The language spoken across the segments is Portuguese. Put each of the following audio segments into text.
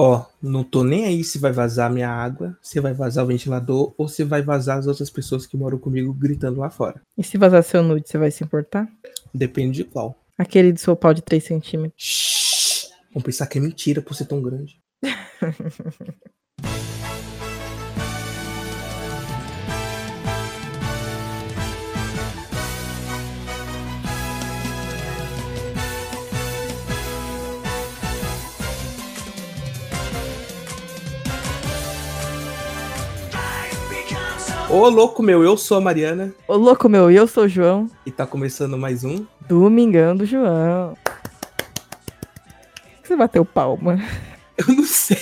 Ó, não tô nem aí se vai vazar minha água, se vai vazar o ventilador ou se vai vazar as outras pessoas que moram comigo gritando lá fora. E se vazar seu nude, você vai se importar? Depende de qual. Aquele do seu pau de 3 centímetros. Shhh, vamos pensar que é mentira por ser tão grande. Ô, louco meu, eu sou a Mariana Ô, louco meu, eu sou o João. e tá começando mais um. Domingão do João. Por que Você bateu palma. Eu não sei.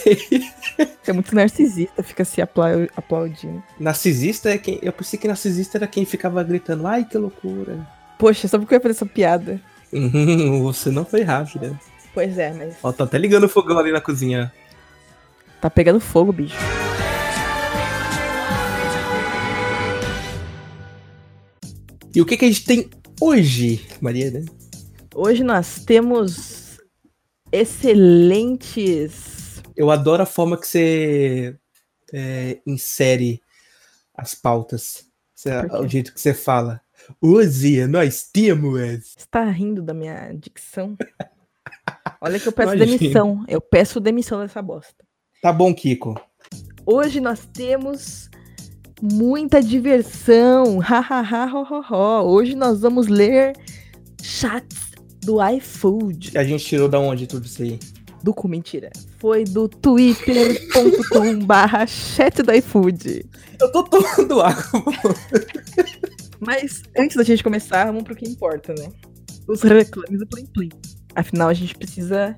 Você é muito narcisista, fica se aplau- aplaudindo. Narcisista é quem. Eu pensei que narcisista era quem ficava gritando, ai que loucura. Poxa, só porque eu ia fazer essa piada. Uhum, Você não foi rápida. Pois é, mas Ó, tá até ligando o fogão ali na cozinha. tá pegando fogo, bicho. E o que, que a gente tem hoje, Mariana? Hoje nós temos excelentes. Eu adoro a forma que você é, insere as pautas. O jeito que você fala. Hoje nós temos. Você tá rindo da minha dicção? Olha que eu peço Imagina. demissão. Eu peço demissão dessa bosta. Tá bom, Kiko. Hoje nós temos muita diversão. Ha, ha, ha, ho, ho, ho. Hoje nós vamos ler chats do iFood. A gente tirou da onde tudo isso aí? Do cu, mentira. Foi do twitter.com barra chat do iFood. Eu tô tomando água. Mas antes da gente começar, vamos pro que importa, né? Os reclames do Plim Plim. Afinal, a gente precisa.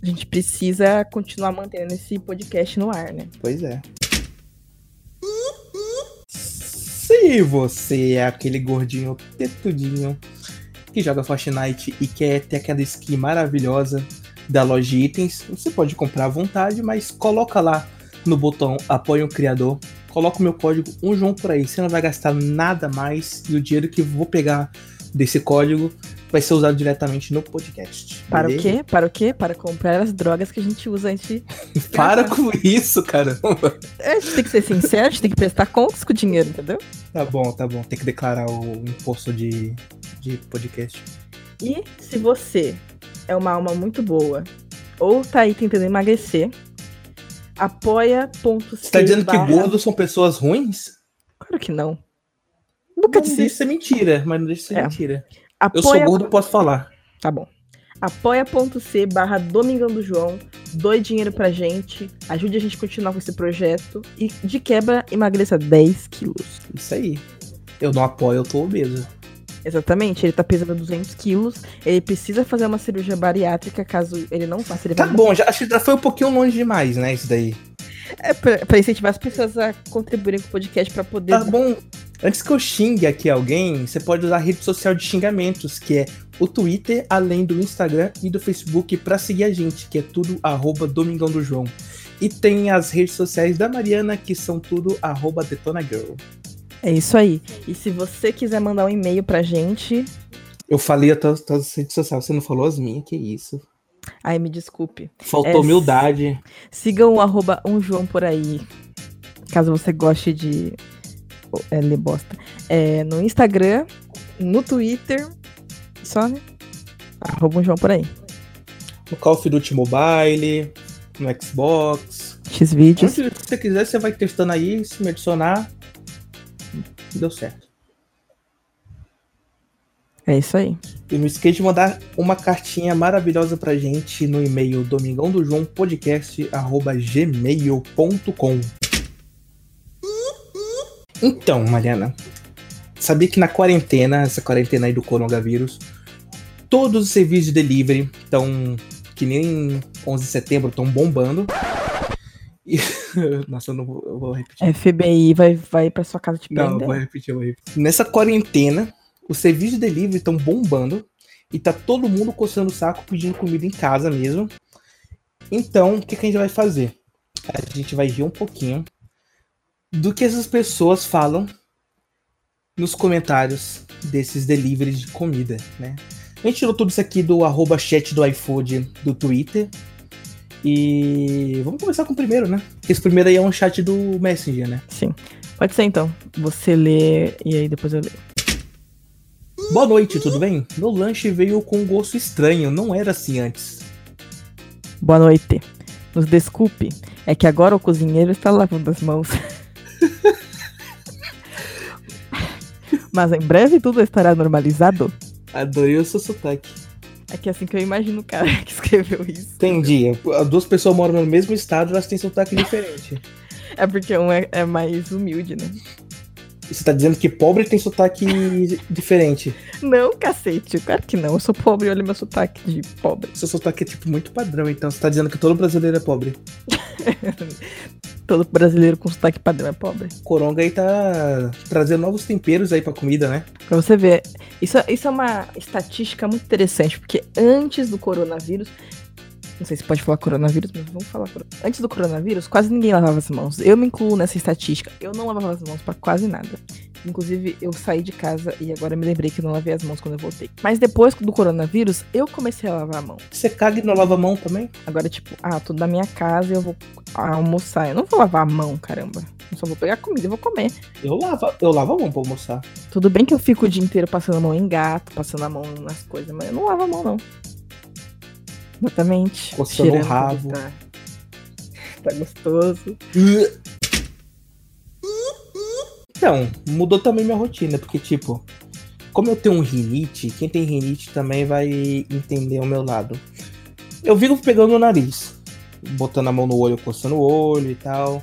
A gente precisa continuar mantendo esse podcast no ar, né? Pois é. Se você é aquele gordinho tetudinho que joga Fortnite e quer ter aquela skin maravilhosa da loja de itens, você pode comprar à vontade, mas coloca lá no botão apoia o criador, coloca o meu código um João por aí, você não vai gastar nada mais e o dinheiro que vou pegar desse código vai ser usado diretamente no podcast. Para beleza? o quê? Para o quê? Para comprar as drogas que a gente usa antes de. Para com isso, caramba. É, A gente tem que ser sincero, a gente tem que prestar contas com o dinheiro, entendeu? Tá bom, tá bom. Tem que declarar o imposto de, de podcast. E se você é uma alma muito boa ou tá aí tentando emagrecer, apoia.c. Você tá dizendo que gordos são pessoas ruins? Claro que não. Nunca Não disse isso. ser mentira, mas não deixa ser É. mentira. Eu Apoia... sou gordo, posso falar. Tá bom. apoia.c barra Domingão do João, doe dinheiro pra gente, ajude a gente a continuar com esse projeto e de quebra emagreça 10 quilos. Isso aí. Eu não apoio, eu tô obeso. Exatamente, ele tá pesando 200 quilos, ele precisa fazer uma cirurgia bariátrica caso ele não faça. Ele Tá vai bom, já, acho que já foi um pouquinho longe demais, né? Isso daí. É pra, pra incentivar as pessoas a contribuírem com o podcast pra poder. Tá bom. Antes que eu xingue aqui alguém, você pode usar a rede social de xingamentos, que é o Twitter, além do Instagram e do Facebook, pra seguir a gente, que é tudo arroba Domingão do João. E tem as redes sociais da Mariana, que são tudo arroba Detona Girl. É isso aí. E se você quiser mandar um e-mail pra gente, Eu falei as tuas- tuas redes sociais, você não falou as minhas, que isso. ai me desculpe. Faltou É, humildade. Sigam o arroba um João por aí. Caso você goste de é, bosta. É, no Instagram, no Twitter. Só, né? Arroba um João por aí. No Call of Duty Mobile, no Xbox. Xvideos. Onde você quiser, você vai testando aí, se me adicionar. Deu certo. É isso aí. E não esqueça de mandar uma cartinha maravilhosa pra gente no e-mail domingão do João podcast@gmail.com. Então, Mariana, sabia que na quarentena, essa quarentena aí do coronavírus, todos os serviços de delivery estão que nem 11 de setembro estão bombando. E- Nossa, eu não vou, eu vou repetir. FBI vai, vai pra sua casa te Não, eu prender. vou repetir, eu vou repetir. Nessa quarentena, os serviços de delivery estão bombando e tá todo mundo coçando o saco pedindo comida em casa mesmo. Então, o que, que a gente vai fazer? A gente vai ver um pouquinho do que essas pessoas falam nos comentários desses deliveries de comida, né? A gente tirou tudo isso aqui do arroba chat do iFood do Twitter E vamos começar com o primeiro, né? Esse primeiro aí é um chat do Messenger, né? Sim. Pode ser então. Você lê e aí depois eu leio. Boa noite, tudo bem? Meu lanche veio com um gosto estranho, não era assim antes. Boa noite. Nos desculpe, é que agora o cozinheiro está lavando as mãos. Mas em breve tudo estará normalizado. Adorei o seu sotaque. É que é assim que eu imagino o cara que escreveu isso. Entendi. As duas pessoas moram no mesmo estado, elas têm sotaque diferente. É porque um é, é mais humilde, né? Você tá dizendo que pobre tem sotaque diferente. Não, cacete. Claro que não. Eu sou pobre e olha meu sotaque de pobre. Seu sotaque é tipo muito padrão, então você tá dizendo que todo brasileiro é pobre. todo brasileiro com sotaque padrão é pobre. Coronga aí tá trazendo novos temperos aí pra comida, né? Pra você ver. Isso, isso é uma estatística muito interessante, porque antes do coronavírus, não sei se pode falar coronavírus, mas vamos falar. Antes do coronavírus, quase ninguém lavava as mãos. Eu me incluo nessa estatística. Eu não lavava as mãos para quase nada. Inclusive, eu saí de casa e agora me lembrei que eu não lavei as mãos quando eu voltei. Mas depois do coronavírus, eu comecei a lavar a mão. Você caga e não lava a mão também? Agora, tipo, ah, tô na minha casa e eu vou almoçar. Eu não vou lavar a mão, caramba. Eu só vou pegar comida e vou comer. Eu lavo, eu lavo a mão pra almoçar. Tudo bem que eu fico o dia inteiro passando a mão em gato, passando a mão nas coisas, mas eu não lavo a mão, não. Exatamente. Coçando o rabo. Tá. tá gostoso. Então, mudou também minha rotina, porque, tipo, como eu tenho um rinite, quem tem rinite também vai entender o meu lado. Eu vivo pegando o nariz, botando a mão no olho, coçando o olho e tal.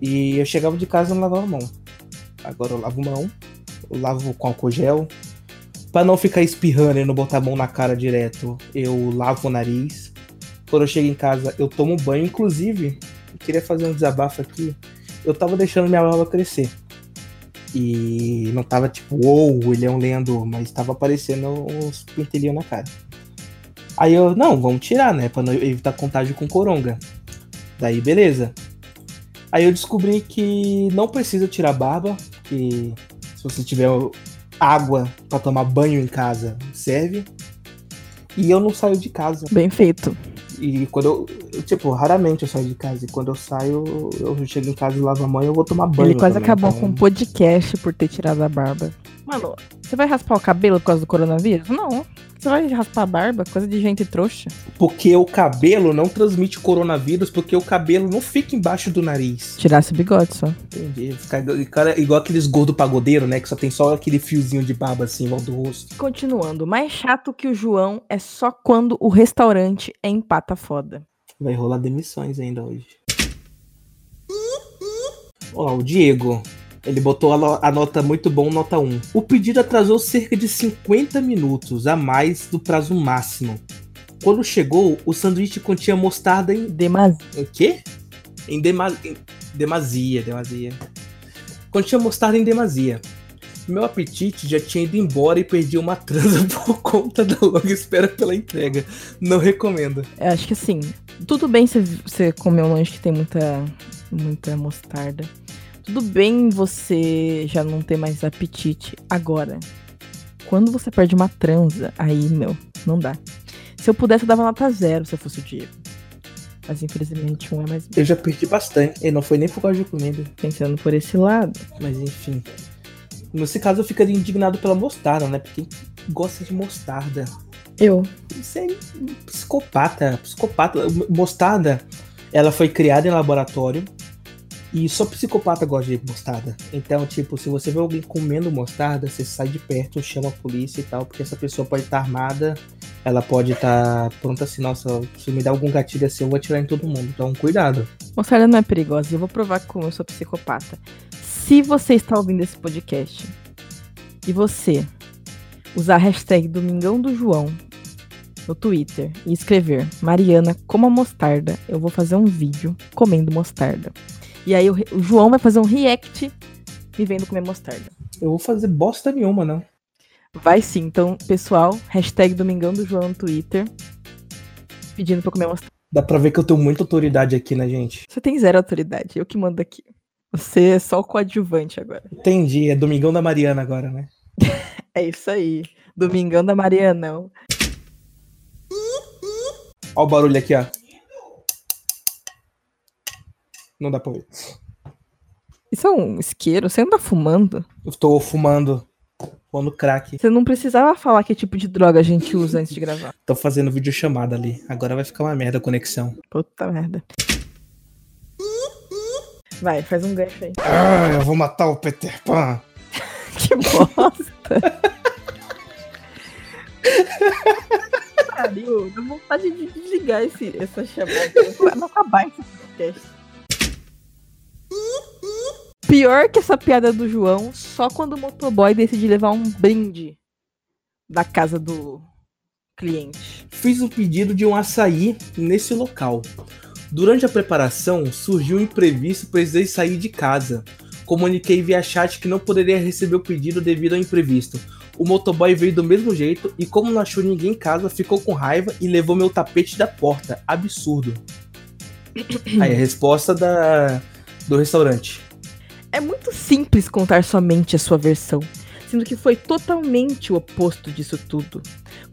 E eu chegava de casa e não lavava a mão. Agora eu lavo mão, eu lavo com álcool gel, Pra não ficar espirrando e não botar a mão na cara direto, eu lavo o nariz. Quando eu chego em casa, eu tomo banho. Inclusive, eu queria fazer um desabafo aqui. Eu tava deixando minha barba crescer. E não tava tipo, uou, wow, ele é um lenhador, mas tava aparecendo uns pentelhinhos na cara. Aí eu, não, vamos tirar, né? Pra não evitar contágio com coronga. Daí, beleza. Aí eu descobri que não precisa tirar barba, que se você tiver água para tomar banho em casa serve. E eu não saio de casa. Bem feito. E quando eu, tipo, raramente eu saio de casa. E quando eu saio, eu chego em casa e lavo a mão e eu vou tomar banho. Ele quase também, acabou então... com o podcast por ter tirado a barba. Mano, você vai raspar o cabelo por causa do coronavírus? Não. Você vai raspar a barba? Coisa de gente trouxa. Porque o cabelo não transmite coronavírus, porque o cabelo não fica embaixo do nariz. Tirasse o bigode só. Entendi. Fica igual aqueles gordo pagodeiro, né? Que só tem só aquele fiozinho de barba assim, igual do rosto. Continuando, mais chato que o João é só quando o restaurante é empata foda. Vai rolar demissões ainda hoje. Ó, o Diego. Ele botou a, nota muito bom, nota 1. O pedido atrasou cerca de 50 minutos a mais do prazo máximo. Quando chegou, o sanduíche continha mostarda em. Demasia. Em quê? Em, dema... em demasia, demasia. Continha mostarda em demasia. Meu apetite já tinha ido embora e perdi uma transa por conta da longa espera pela entrega. Não recomendo. Eu acho que assim, tudo bem você comer um lanche que tem muita, muita mostarda. Tudo bem você já não ter mais apetite agora. Quando você perde uma transa, aí, meu, não dá. Se eu pudesse, eu dava nota zero se eu fosse o Diego. Mas infelizmente um é mais. Eu já perdi bastante. E não foi nem por causa de comida. Pensando por esse lado. Mas enfim. Nesse caso eu ficaria indignado pela mostarda, né? Porque gosta de mostarda. Eu. Você é psicopata. Psicopata. Mostarda, ela foi criada em laboratório e só psicopata gosta de mostarda. Então, tipo, se você vê alguém comendo mostarda, você sai de perto, chama a polícia e tal, porque essa pessoa pode estar tá armada, ela pode estar tá pronta assim, nossa, se me der algum gatilho assim, eu vou atirar em todo mundo. Então, cuidado. Mostarda não é perigosa, eu vou provar como eu sou psicopata. Se você está ouvindo esse podcast e você usar a hashtag Domingão do João no Twitter e escrever Mariana como a mostarda, eu vou fazer um vídeo comendo mostarda. E aí o, o João vai fazer um react me vendo comer mostarda. Eu vou fazer bosta nenhuma, não. Vai sim. Então, pessoal, hashtag Domingão do João no Twitter. Pedindo pra comer mostarda. Dá pra ver que eu tenho muita autoridade aqui, né, gente? Você tem zero autoridade. Eu que mando aqui. Você é só o coadjuvante agora. Entendi. É Domingão da Mariana agora, né? é isso aí. Domingão da Mariana. Ó o barulho aqui, ó. Não dá pra ver. Isso é um isqueiro? Você anda fumando? Eu tô fumando. Fumando crack. Você não precisava falar que tipo de droga a gente usa antes de gravar. Tô fazendo videochamada ali. Agora vai ficar uma merda a conexão. Puta merda. Vai, faz um gancho aí. Ah, eu vou matar o Peter Pan. Que bosta. Pariu, dá vontade de desligar esse, essa chamada. Vai não acabar esse podcast. Pior que essa piada do João, só quando o motoboy decide levar um brinde da casa do cliente. Fiz o pedido de um açaí nesse local. Durante a preparação, surgiu um imprevisto, precisei sair de casa. Comuniquei via chat que não poderia receber o pedido devido ao imprevisto. O motoboy veio do mesmo jeito e, como não achou ninguém em casa, ficou com raiva e levou meu tapete da porta. Absurdo. Aí a resposta da, do restaurante. É muito simples contar somente a sua versão, sendo que foi totalmente o oposto disso tudo.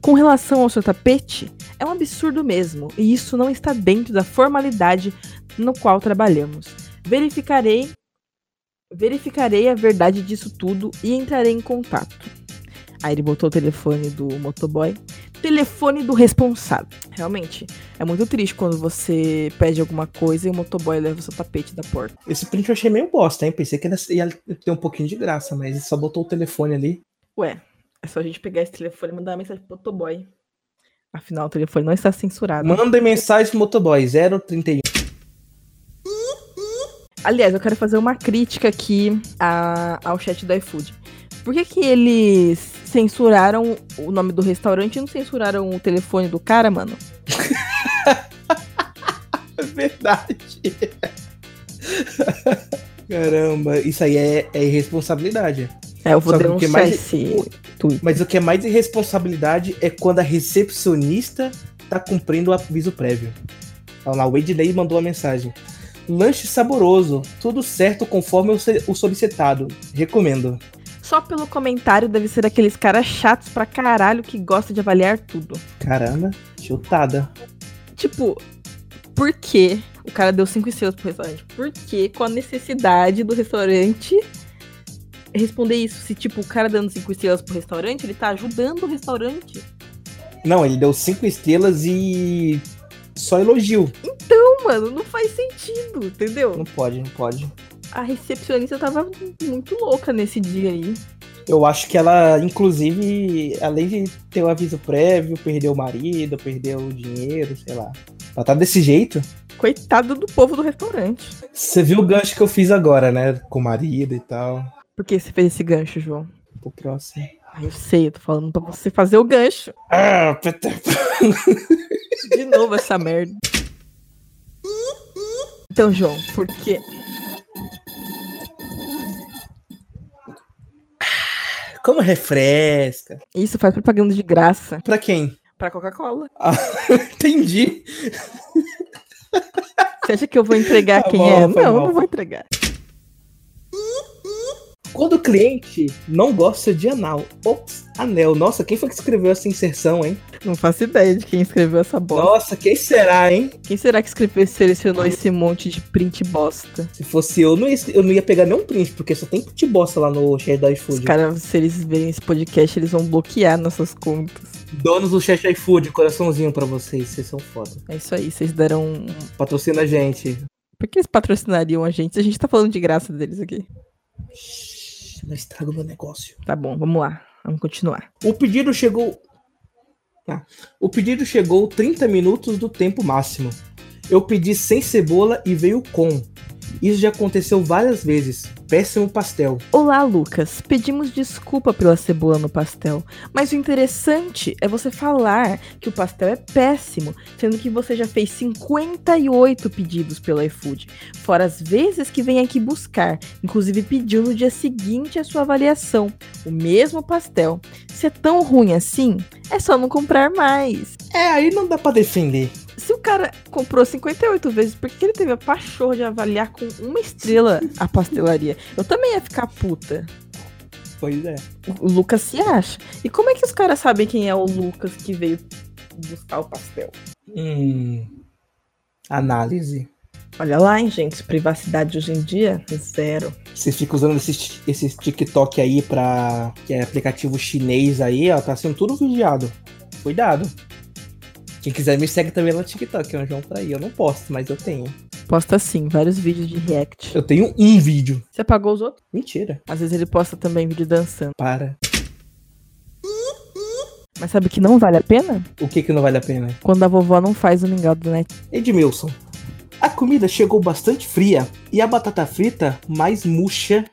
Com relação ao seu tapete, é um absurdo mesmo, e isso não está dentro da formalidade no qual trabalhamos. Verificarei verificarei a verdade disso tudo e entrarei em contato. Aí ele botou o telefone do motoboy. Telefone do responsável. Realmente, é muito triste quando você pede alguma coisa e o motoboy leva o seu tapete da porta. Esse print eu achei meio bosta, hein? Pensei que ia ter um pouquinho de graça, mas ele só botou o telefone ali. Ué, é só a gente pegar esse telefone e mandar uma mensagem pro motoboy. Afinal, o telefone não está censurado. Manda mensagem pro motoboy 031. Aliás, eu quero fazer uma crítica aqui a- ao chat do iFood. Por que, que eles censuraram o nome do restaurante e não censuraram o telefone do cara, mano? É verdade. Caramba, isso aí é, é irresponsabilidade. É, eu vou Só que o que denunciar mais- esse tweet. Mas o que é mais irresponsabilidade é quando a recepcionista tá cumprindo o aviso prévio. Olha lá, o Ednei mandou a mensagem. Lanche saboroso, tudo certo conforme o solicitado. Recomendo. Só pelo comentário deve ser aqueles caras chatos pra caralho que gostam de avaliar tudo. Caramba, chutada. Tipo, por que o cara deu cinco estrelas pro restaurante? Por que com a necessidade do restaurante responder isso? Se, tipo, o cara dando cinco estrelas pro restaurante, ele tá ajudando o restaurante. Não, ele deu cinco estrelas e só elogio. Não, mano, não faz sentido, entendeu? Não pode, não pode. A recepcionista tava muito louca nesse dia aí. Eu acho que ela, inclusive, além de ter o aviso prévio, perdeu o marido, perdeu o dinheiro, sei lá. Ela tá desse jeito. Coitado do povo do restaurante. Você viu o gancho que eu fiz agora, né? Com o marido e tal. Por que você fez esse gancho, João? Pro próximo. Ah, eu sei, eu tô falando pra você fazer o gancho. Ah, Peter. De novo essa merda. Então, João, por quê? Como refresca. Isso faz propaganda de graça Pra quem? pra Coca-Cola. Ah, entendi. Você acha que eu vou entregar Tá quem bom, é? Não, eu mal. não vou entregar. Quando o cliente não gosta de anal. Ops, anel. Nossa, quem foi que escreveu essa inserção, hein? Não faço ideia de quem escreveu essa bosta. Nossa, quem será, hein? Quem será que escreveu selecionou esse monte de print bosta? Se fosse eu, não ia, eu não ia pegar nenhum print, porque só tem print bosta lá no chat da Os iFood. caras, se eles verem esse podcast, eles vão bloquear nossas contas. Donos do chat iFood, coraçãozinho pra vocês, vocês são foda. É isso aí, vocês deram. Patrocina a gente. Por que eles patrocinariam a gente? A gente tá falando de graça deles aqui. Shhh, Não estraga o meu negócio. Tá bom, vamos lá. Vamos continuar. O pedido chegou. Ah, o pedido chegou 30 minutos do tempo máximo. Eu pedi sem cebola e veio com. Isso já aconteceu várias vezes. Péssimo pastel. Olá, Lucas. Pedimos desculpa pela cebola no pastel, mas o interessante é você falar que o pastel é péssimo, sendo que você já fez 58 pedidos pelo iFood, fora as vezes que vem aqui buscar, inclusive pediu no dia seguinte a sua avaliação, o mesmo pastel. Se é tão ruim assim, é só não comprar mais. É, aí não dá pra defender. Se o cara comprou 58 vezes, por que ele teve a pachorra de avaliar com uma estrela a pastelaria? Eu também ia ficar puta. Pois é. O Lucas se acha. E como é que os caras sabem quem é o Lucas que veio buscar o pastel? Hum. Análise. Olha lá, hein, gente. Privacidade hoje em dia, zero. Você fica usando esse, esse TikTok aí pra. que é aplicativo chinês aí, ó. Tá sendo tudo vigiado. Cuidado. Quem quiser me segue também no TikTok, é um João aí. Eu não posto, mas eu tenho. Posta sim, vários vídeos de react. Eu tenho um vídeo. Você apagou os outros? Mentira. Às vezes ele posta também vídeo dançando. Para. Mas sabe que não vale a pena? O que que não vale a pena? Quando a vovó não faz o mingau do net. Edmilson. A comida chegou bastante fria e a batata frita mais murcha.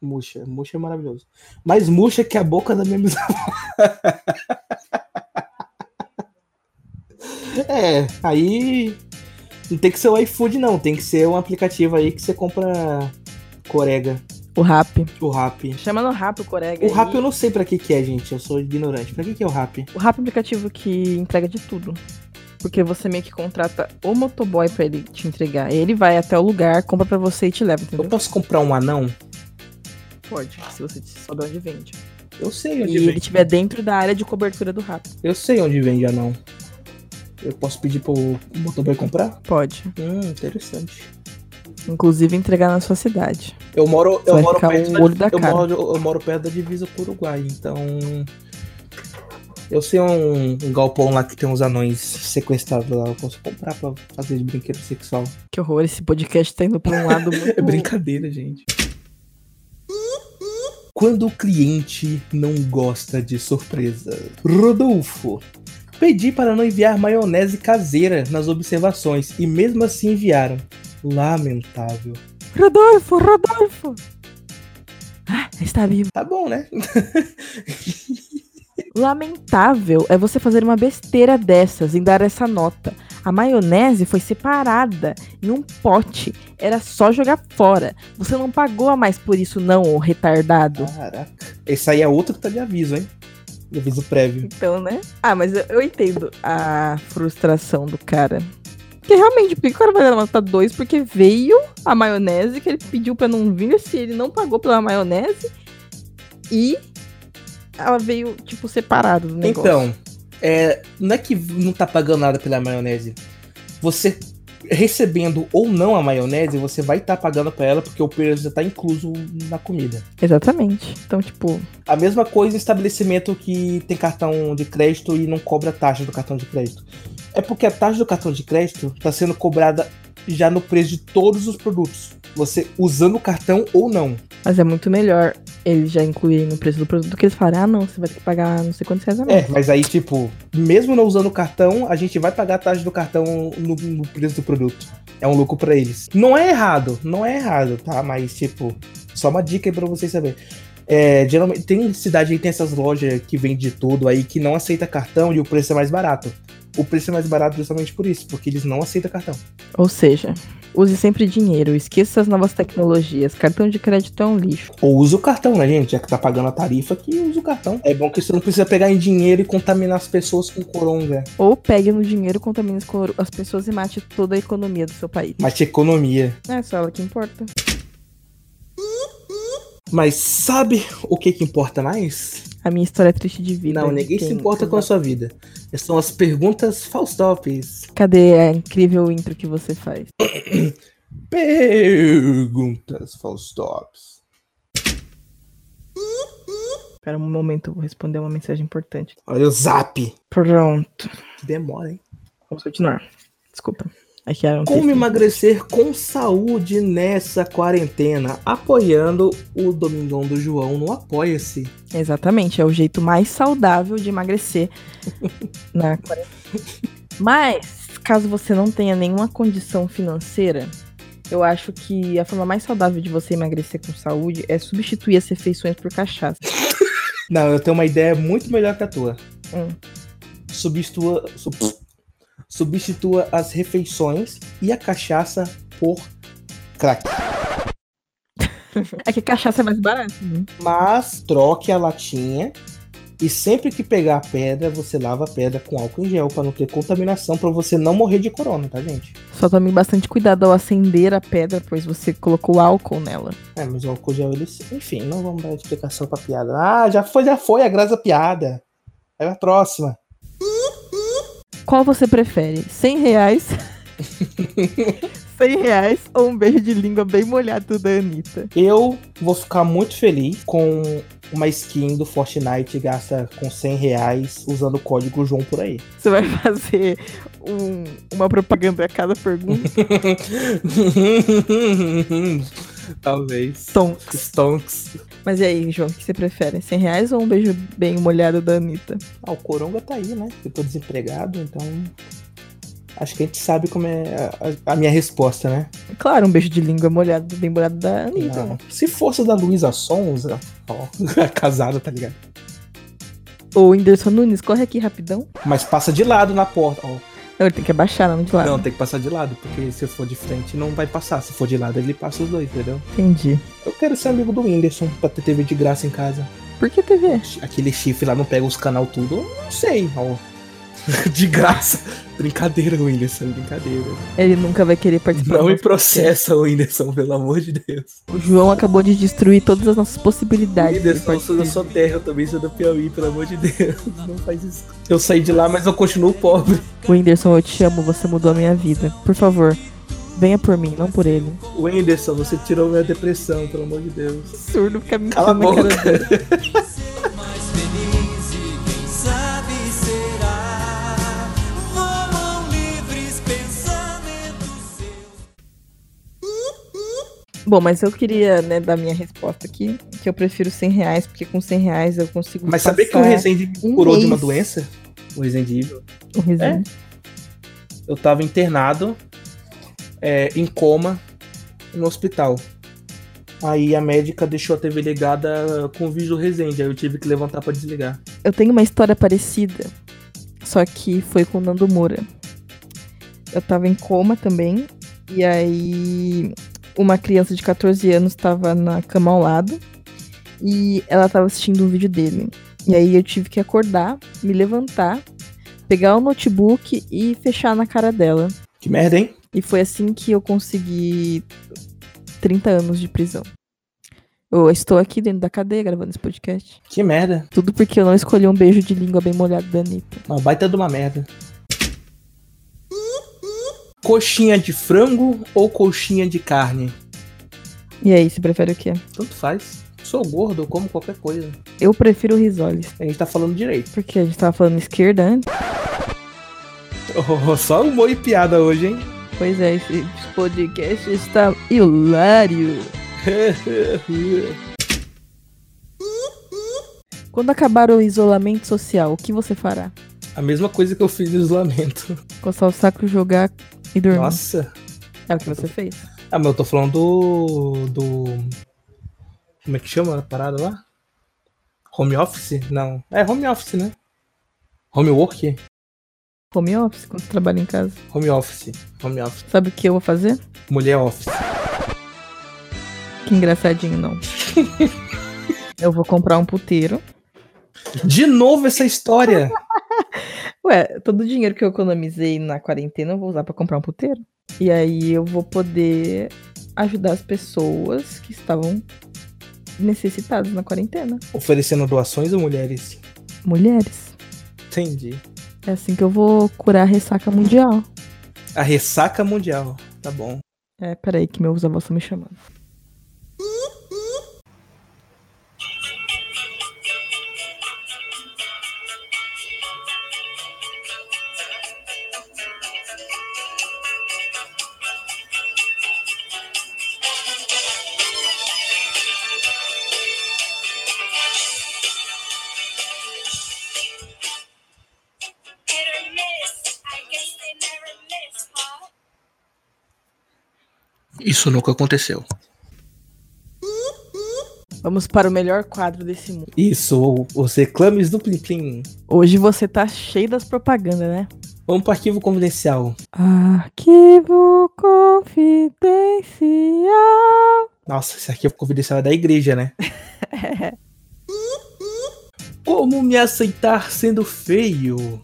Murcha, murcha é maravilhoso. Mais murcha que a boca da minha bisavó. é, aí não tem que ser o iFood, não. Tem que ser um aplicativo aí que você compra corega. O rap. O rap. Chama no rap o corega. O rap aí. eu não sei pra que que é, gente. Eu sou ignorante. Pra que que é o rap? O rap é um aplicativo que entrega de tudo. Porque você meio que contrata o motoboy pra ele te entregar. Ele vai até o lugar, compra pra você e te leva, Eu entendeu? posso comprar um anão? Pode, se você souber onde vende. Eu sei E onde ele vende. estiver dentro da área de cobertura do rap. Eu sei onde vende anão. Eu posso pedir pro motoboy comprar? Pode. Hum, interessante. Inclusive entregar na sua cidade. Eu moro, Você eu moro perto um da- da eu moro, eu moro perto da divisa com o Uruguai, então eu sei um, um galpão lá que tem uns anões sequestrados lá, eu posso comprar pra fazer de brinquedo sexual. Que horror, esse podcast tá indo pra um lado muito. É brincadeira, gente. Quando o cliente não gosta de surpresa. Rodolfo. Pedi para não enviar maionese caseira nas observações e mesmo assim enviaram. Lamentável. Rodolfo, Rodolfo! Ah, está vivo. Tá bom, né? Lamentável é você fazer uma besteira dessas em dar essa nota. A maionese foi separada em um pote. Era só jogar fora. Você não pagou a mais por isso, não, ô retardado. Caraca. Esse aí é outro que tá de aviso, hein? De aviso prévio. Então, né? Ah, mas eu, eu entendo a frustração do cara. Porque realmente, por que o cara vai dar nota 2? Porque veio a maionese que ele pediu pra não vir, se ele não pagou pela maionese. E ela veio, tipo, separada do negócio. Então, é, não é que não tá pagando nada pela maionese. Você recebendo ou não a maionese, você vai estar pagando pra ela porque o preço já tá incluso na comida. Exatamente. Então, tipo, A mesma coisa em estabelecimento que tem cartão de crédito e não cobra taxa do cartão de crédito. É porque a taxa do cartão de crédito está sendo cobrada já no preço de todos os produtos. Você usando o cartão ou não. mas é muito melhor eles já incluírem no preço do produto do que eles falarem, ah, não, você vai ter que pagar não sei quantos reais a mais. É, mas aí, tipo, mesmo não usando o cartão, a gente vai pagar a taxa do cartão no, no preço do produto. É um lucro pra eles. Não é errado, não é errado, tá? Mas, tipo, só uma dica aí pra vocês saberem. É, geralmente, tem cidade aí, tem essas lojas que vende tudo aí que não aceita cartão e o preço é mais barato. O preço é mais barato justamente por isso, porque eles não aceitam cartão. Ou seja, use sempre dinheiro, esqueça as novas tecnologias. Cartão de crédito é um lixo. Ou usa o cartão, né, gente? Já que tá pagando a tarifa, que usa o cartão. É bom que você não precisa pegar em dinheiro e contaminar as pessoas com coronga. Ou pegue no dinheiro, contamine as pessoas e mate toda a economia do seu país. Tinha economia. É só ela que importa. Mas sabe o que que importa mais? A minha história é triste de vida. Não, ninguém se importa com a sua vida. São as perguntas Faustops. Cadê a incrível intro que você faz? Perguntas Faustops. Espera um momento, eu vou responder uma mensagem importante. Olha o zap. Pronto. Que demora, hein? Vamos continuar. Desculpa. Como emagrecer com saúde nessa quarentena? Apoiando o Domingão do João no Apoia-se. Exatamente, é o jeito mais saudável de emagrecer na quarentena. Mas, caso você não tenha nenhuma condição financeira, eu acho que a forma mais saudável de você emagrecer com saúde é substituir as refeições por cachaça. Não, eu tenho uma ideia muito melhor que a tua. Hum. Substitua, sub- substitua as refeições e a cachaça por crack. É que cachaça é mais barato. né? Mas troque a latinha e sempre que pegar a pedra, você lava a pedra com álcool em gel para não ter contaminação, para você não morrer de corona, tá, gente? Só tome bastante cuidado ao acender a pedra, pois você colocou álcool nela. É, mas o álcool gel, ele... enfim, não vamos dar explicação pra piada. Ah, já foi, já foi, a graça piada. É a próxima. Qual você prefere? 100 reais? 100 100 reais ou um beijo de língua bem molhado da Anitta? Eu vou ficar muito feliz com uma skin do Fortnite gasta com 100 reais usando o código João por aí. Você vai fazer um- uma propaganda a cada pergunta? Talvez. Stonks. Stonks. Mas e aí, João, o que você prefere? 100 reais ou um beijo bem molhado da Anitta? Ah, o Coronga tá aí, né? Eu tô desempregado, então. Acho que a gente sabe como é a, a minha resposta, né? Claro, um beijo de língua molhado, bem molhado da Anitta. Né? Se fosse da Luísa Sonza, ó, casada, tá ligado? Ou Whindersson Nunes, corre aqui rapidão. Mas passa de lado na porta, ó. Não, ele tem que abaixar, não de lado. Não, tem que passar de lado, porque se for de frente não vai passar. Se for de lado, ele passa os dois, entendeu? Entendi. Eu quero ser amigo do Whindersson pra ter TV de graça em casa. Por que TV? Aquele chifre lá não pega os canal tudo, eu não sei, ó. De graça. Brincadeira, Whindersson, brincadeira. Ele nunca vai querer participar. Não do me processa, Whindersson, pelo amor de Deus. podcast. O João acabou de destruir todas as nossas possibilidades. de Whindersson, eu sou da sua terra, eu também sou da Piauí, pelo amor de Deus. Não faz isso. Eu saí de lá, mas eu continuo pobre. Whindersson, eu te amo, você mudou a minha vida. Por favor, venha por mim, não por ele. Whindersson, você tirou minha depressão, pelo amor de Deus. Absurdo ficar me Cala a na cara dele. Bom, mas eu queria, né, dar minha resposta aqui, que eu prefiro 100 reais, porque com 100 reais eu consigo Mas sabia que o Resende um curou de uma mês. doença? O Resende Evil. o Resende. Eu tava internado, é, em coma, no hospital. Aí a médica deixou a TV ligada com o vídeo do Resende, aí eu tive que levantar pra desligar. Eu tenho uma história parecida, só que foi com o Nando Moura. Eu tava em coma também, e aí uma criança de 14 anos tava na cama ao lado, e ela tava assistindo um vídeo dele. E aí eu tive que acordar, me levantar, pegar o notebook e fechar na cara dela. Que merda, hein? E foi assim que eu consegui 30 anos de prisão. Eu estou aqui dentro da cadeia gravando esse podcast. Que merda. Tudo porque eu não escolhi um beijo de língua bem molhado da Anitta. Uma baita de uma merda. Coxinha de frango ou coxinha de carne? E aí, você prefere o quê? Tanto faz. Sou gordo, eu como qualquer coisa. Eu prefiro risoles. A gente tá falando direito. Porque a gente tava falando esquerda antes. Oh, só humor e piada hoje, hein? Pois é, esse podcast está hilário. Quando acabar o isolamento social, o que você fará? A mesma coisa que eu fiz no isolamento. Coçar o saco, jogar e dormir. Nossa. É o que você fez. Ah, mas eu tô falando do. do. Como é que chama a parada lá? Home office? Não. É home office, né? Homework? Home office, quando você trabalha em casa. Home office. Home office. Sabe o que eu vou fazer? Mulher office. Que engraçadinho, não. eu vou comprar um puteiro. De novo essa história! Ué, todo o dinheiro que eu economizei na quarentena eu vou usar pra comprar um puteiro. E aí eu vou poder ajudar as pessoas que estavam necessitadas na quarentena. Oferecendo doações a mulheres. Mulheres. Entendi. É assim que eu vou curar a ressaca mundial. A ressaca mundial. Tá bom. É, peraí que meus avós estão me chamando. Isso nunca aconteceu. Vamos para o melhor quadro desse mundo. Isso, os reclames do Plim Plim. Hoje você tá cheio das propagandas, né? Vamos pro arquivo confidencial. Arquivo confidencial. Nossa, esse arquivo confidencial é da igreja, né? Como me aceitar sendo feio?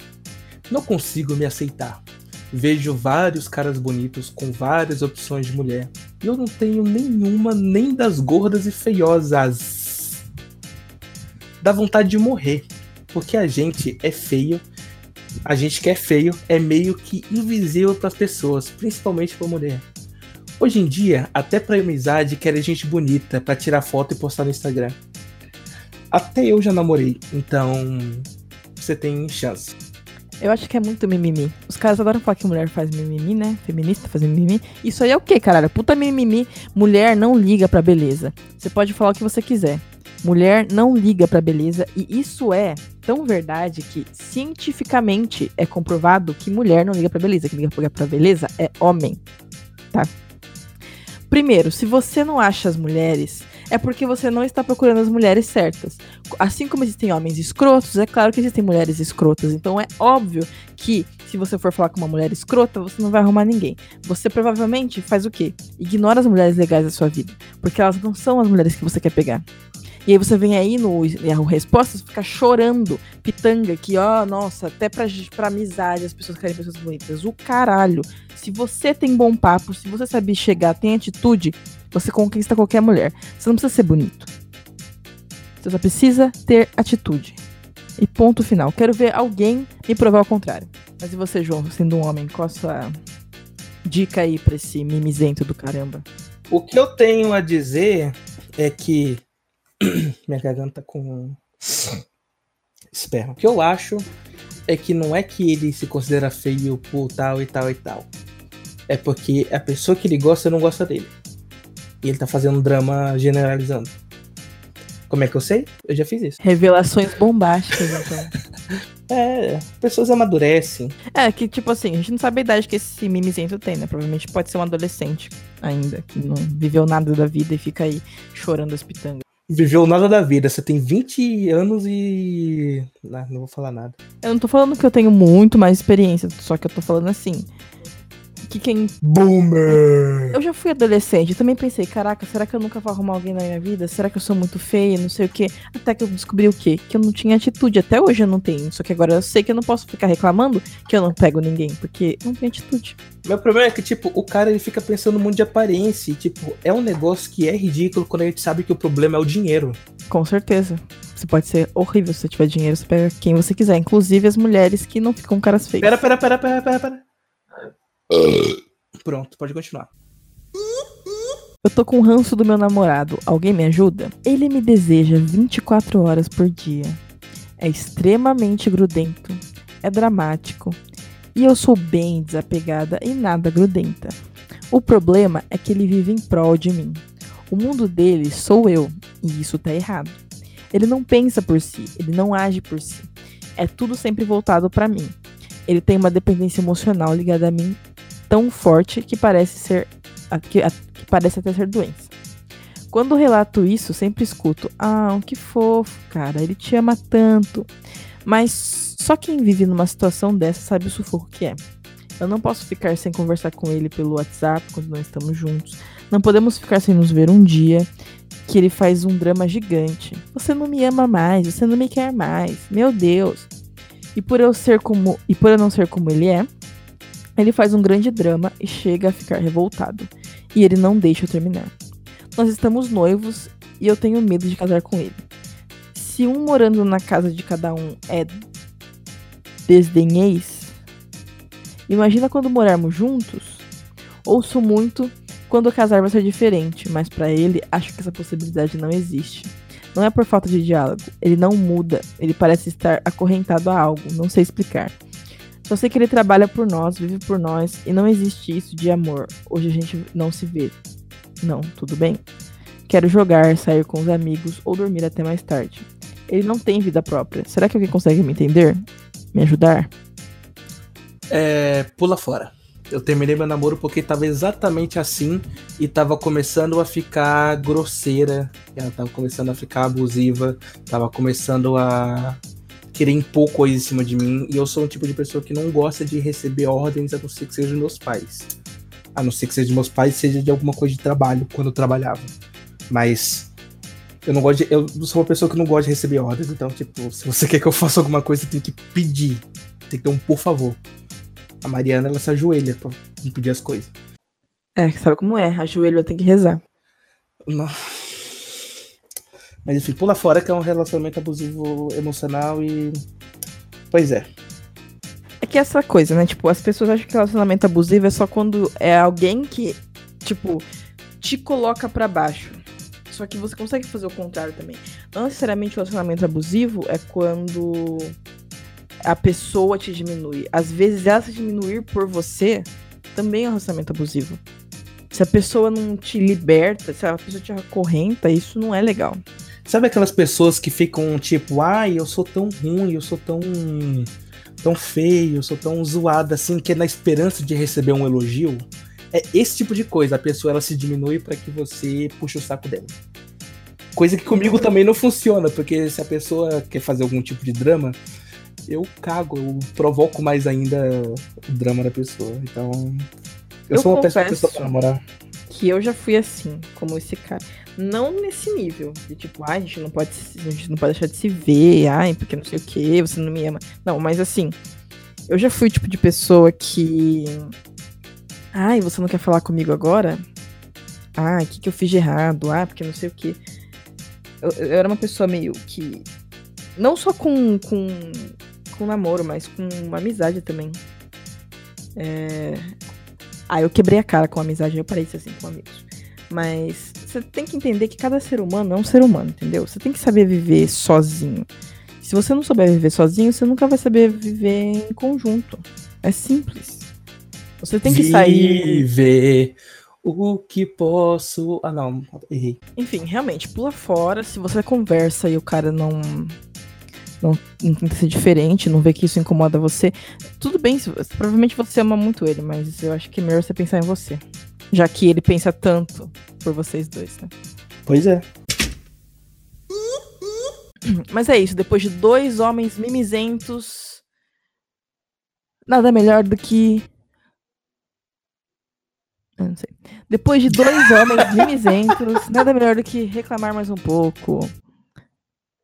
Não consigo me aceitar. Vejo vários caras bonitos com várias opções de mulher. E eu não tenho nenhuma, nem das gordas e feiosas. Dá vontade de morrer. Porque a gente é feio. A gente que é feio é meio que invisível para as pessoas, principalmente para mulher. Hoje em dia, até pra amizade, querem gente bonita pra tirar foto e postar no Instagram. Até eu já namorei, então você tem chance. Eu acho que é muito mimimi. Os caras adoram falar que mulher faz mimimi, né? Feminista faz mimimi. Isso aí é o quê, caralho? Puta mimimi. Mulher não liga pra beleza. Você pode falar o que você quiser. Mulher não liga pra beleza. E isso é tão verdade que cientificamente é comprovado que mulher não liga pra beleza. Quem liga pra beleza é homem. Tá? Primeiro, se você não acha as mulheres, é porque você não está procurando as mulheres certas. Assim como existem homens escrotos, é claro que existem mulheres escrotas. Então é óbvio que se você for falar com uma mulher escrota, você não vai arrumar ninguém. Você provavelmente faz o quê? Ignora as mulheres legais da sua vida. Porque elas não são as mulheres que você quer pegar. E aí você vem aí no erro respostas, fica chorando, pitanga, que ó, nossa, até pra, pra amizade as pessoas querem pessoas bonitas. O caralho. Se você tem bom papo, se você sabe chegar, tem atitude, você conquista qualquer mulher. Você não precisa ser bonito. Você só precisa ter atitude. E ponto final. Quero ver alguém me provar o contrário. Mas e você, João, sendo um homem, qual a sua dica aí pra esse mimizento do caramba? O que eu tenho a dizer é que minha garganta com esperma. O que eu acho é que não é que ele se considera feio por tal e tal e tal. É porque a pessoa que ele gosta não gosta dele. E ele tá fazendo um drama generalizando. Como é que eu sei? Eu já fiz isso. Revelações bombásticas, então. É, pessoas amadurecem. É, que tipo assim, a gente não sabe a idade que esse mimizento tem, né? Provavelmente pode ser um adolescente ainda, que não viveu nada da vida e fica aí chorando as pitangas. Viveu nada da vida. Você tem 20 anos e. Ah, não vou falar nada. Eu não tô falando que eu tenho muito mais experiência, só que eu tô falando assim. Que quem. Boomer! Eu já fui adolescente, eu também pensei, caraca, será que eu nunca vou arrumar alguém na minha vida? Será que eu sou muito feia? Não sei o quê. Até que eu descobri o quê? Que eu não tinha atitude. Até hoje eu não tenho. Só que agora eu sei que eu não posso ficar reclamando que eu não pego ninguém, porque não tem atitude. Meu problema é que, tipo, o cara ele fica pensando muito de aparência. E, tipo, é um negócio que é ridículo quando a gente sabe que o problema é o dinheiro. Com certeza. Você pode ser horrível se você tiver dinheiro, você pega quem você quiser. Inclusive as mulheres que não ficam com caras feios. Pera, pera, pera, pera, pera, pera. Pronto, pode continuar. Eu tô com ranço do meu namorado. Alguém me ajuda? Ele me deseja 24 horas por dia. É extremamente grudento. É dramático. E eu sou bem desapegada e nada grudenta. O problema é que ele vive em prol de mim. O mundo dele sou eu, e isso tá errado. Ele não pensa por si, ele não age por si. É tudo sempre voltado pra mim. Ele tem uma dependência emocional ligada a mim tão forte que parece ser que, que parece até ser doença. Quando relato isso, sempre escuto: "Ah, que fofo, cara, ele te ama tanto". Mas só quem vive numa situação dessa sabe o sufoco que é. Eu não posso ficar sem conversar com ele pelo WhatsApp quando não estamos juntos. Não podemos ficar sem nos ver um dia. Que ele faz um drama gigante. Você não me ama mais, você não me quer mais. Meu Deus. E por eu ser como e por eu não ser como ele é, ele faz um grande drama e chega a ficar revoltado. E ele não deixa eu terminar. Nós estamos noivos e eu tenho medo de casar com ele. Se um morando na casa de cada um é desdenheis, imagina quando morarmos juntos? Ouço muito quando casar vai ser diferente, mas pra ele acho que essa possibilidade não existe. Não é por falta de diálogo, ele não muda, ele parece estar acorrentado a algo, não sei explicar. Só sei que ele trabalha por nós, vive por nós e não existe isso de amor. Hoje a gente não se vê. Não, tudo bem? Quero jogar, sair com os amigos ou dormir até mais tarde. Ele não tem vida própria. Será que alguém consegue me entender? Me ajudar? É, pula fora. Eu terminei meu namoro porque tava exatamente assim e tava começando a ficar grosseira, ela tava começando a ficar abusiva, tava começando a querer impor coisa em cima de mim e eu sou um tipo de pessoa que não gosta de receber ordens a não ser que seja dos meus pais. A não ser que seja de meus pais, seja de alguma coisa de trabalho, quando eu trabalhava. Mas eu não gosto de, eu sou uma pessoa que não gosta de receber ordens, então tipo, se você quer que eu faça alguma coisa, tem que pedir. Tem que ter um por favor. A Mariana, ela se ajoelha pra pedir as coisas. É, sabe como é? Ajoelho tem que rezar. Não. Mas enfim, pula fora que é um relacionamento abusivo emocional e. Pois é. É que essa coisa, né? Tipo, as pessoas acham que relacionamento abusivo é só quando é alguém que tipo, te coloca pra baixo. Só que você consegue fazer o contrário também. Não necessariamente relacionamento abusivo é quando a pessoa te diminui. Às vezes ela se diminuir por você também é um relacionamento abusivo. Se a pessoa não te liberta, se a pessoa te acorrenta, isso não é legal. Sabe aquelas pessoas que ficam tipo, ai, eu sou tão ruim, eu sou tão. tão feio, eu sou tão zoada assim, que é na esperança de receber um elogio? É esse tipo de coisa. A pessoa ela se diminui pra que você puxe o saco dela. Coisa que comigo também não funciona, porque se a pessoa quer fazer algum tipo de drama, eu cago, eu provoco mais ainda o drama da pessoa. Então. Eu, Eu sou uma pessoa, confesso. pessoa pra namorar. Que eu já fui assim, como esse cara. Não nesse nível. De tipo, ai, a gente não pode, a gente não pode deixar de se ver, ai, porque não sei o que, você não me ama. Não, mas assim, eu já fui o tipo de pessoa que. Ai, você não quer falar comigo agora? Ai, o que, que eu fiz de errado? Ah, porque não sei o que. Eu, eu era uma pessoa meio que. Não só com, com, com namoro, mas com amizade também. É, ah, eu quebrei a cara com amizade, eu parei de ser assim com amigos. Mas você tem que entender que cada ser humano é um ser humano, entendeu? Você tem que saber viver sozinho. Se você não souber viver sozinho, você nunca vai saber viver em conjunto. É simples. Você tem que sair. Viver o que posso. Ah, não, errei. Enfim, realmente, pula fora. Se você conversa e o cara não. Não, não tenta ser diferente, não vê que isso incomoda você. Tudo bem, se provavelmente você ama muito ele, mas eu acho que é melhor você pensar em você. Já que ele pensa tanto por vocês dois, né? Pois é. Mas é isso, depois de dois homens mimizentos, nada melhor do que. Eu não sei. Depois de dois homens mimizentos, nada melhor do que reclamar mais um pouco.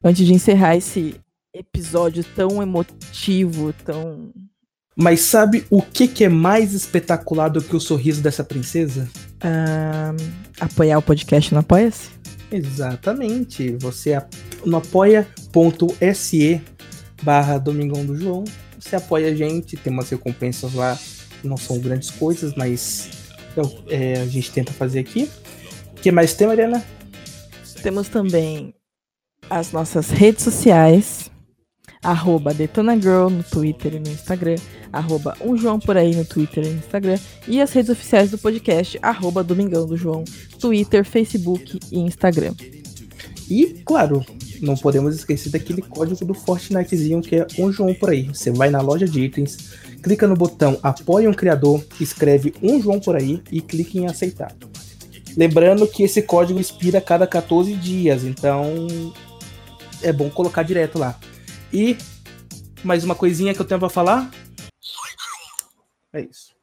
Antes de encerrar esse episódio tão emotivo, tão. Mas sabe o que, que é mais espetacular do que o sorriso dessa princesa? ah, apoiar o podcast no Apoia-se? Exatamente. Você ap- no apoia.se barra Domingão do João. Você apoia a gente, tem umas recompensas lá, não são grandes coisas, mas é é, a gente tenta fazer aqui. O que mais tem, Mariana? Temos também as nossas redes sociais. Arroba DetonaGirl no Twitter e no Instagram. Arroba um João por aí no Twitter e no Instagram. E as redes oficiais do podcast, arroba Domingão do João, Twitter, Facebook e Instagram. E, claro, não podemos esquecer daquele código do Fortnitezinho que é um João por aí. Você vai na loja de itens, clica no botão Apoie um Criador, escreve um João por aí e clique em aceitar. Lembrando que esse código expira a cada 14 dias, então é bom colocar direto lá. E mais uma coisinha que eu tenho pra falar. É isso.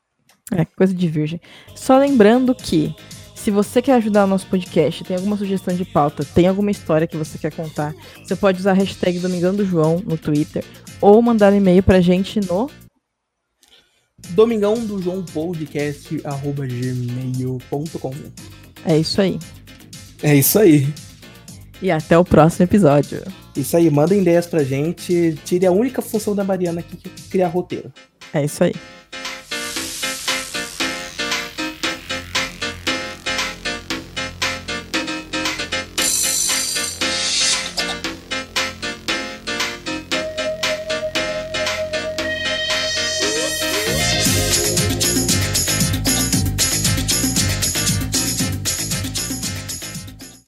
É, coisa de virgem. Só lembrando que, se você quer ajudar o nosso podcast, tem alguma sugestão de pauta, tem alguma história que você quer contar, você pode usar a hashtag Domingão do João no Twitter ou mandar um e-mail pra gente no Domingão do João Podcast arroba gmail.com. É isso aí. É isso aí. E até o próximo episódio. Isso aí, manda ideias pra gente. Tire a única função da Mariana aqui que é criar roteiro. É isso aí.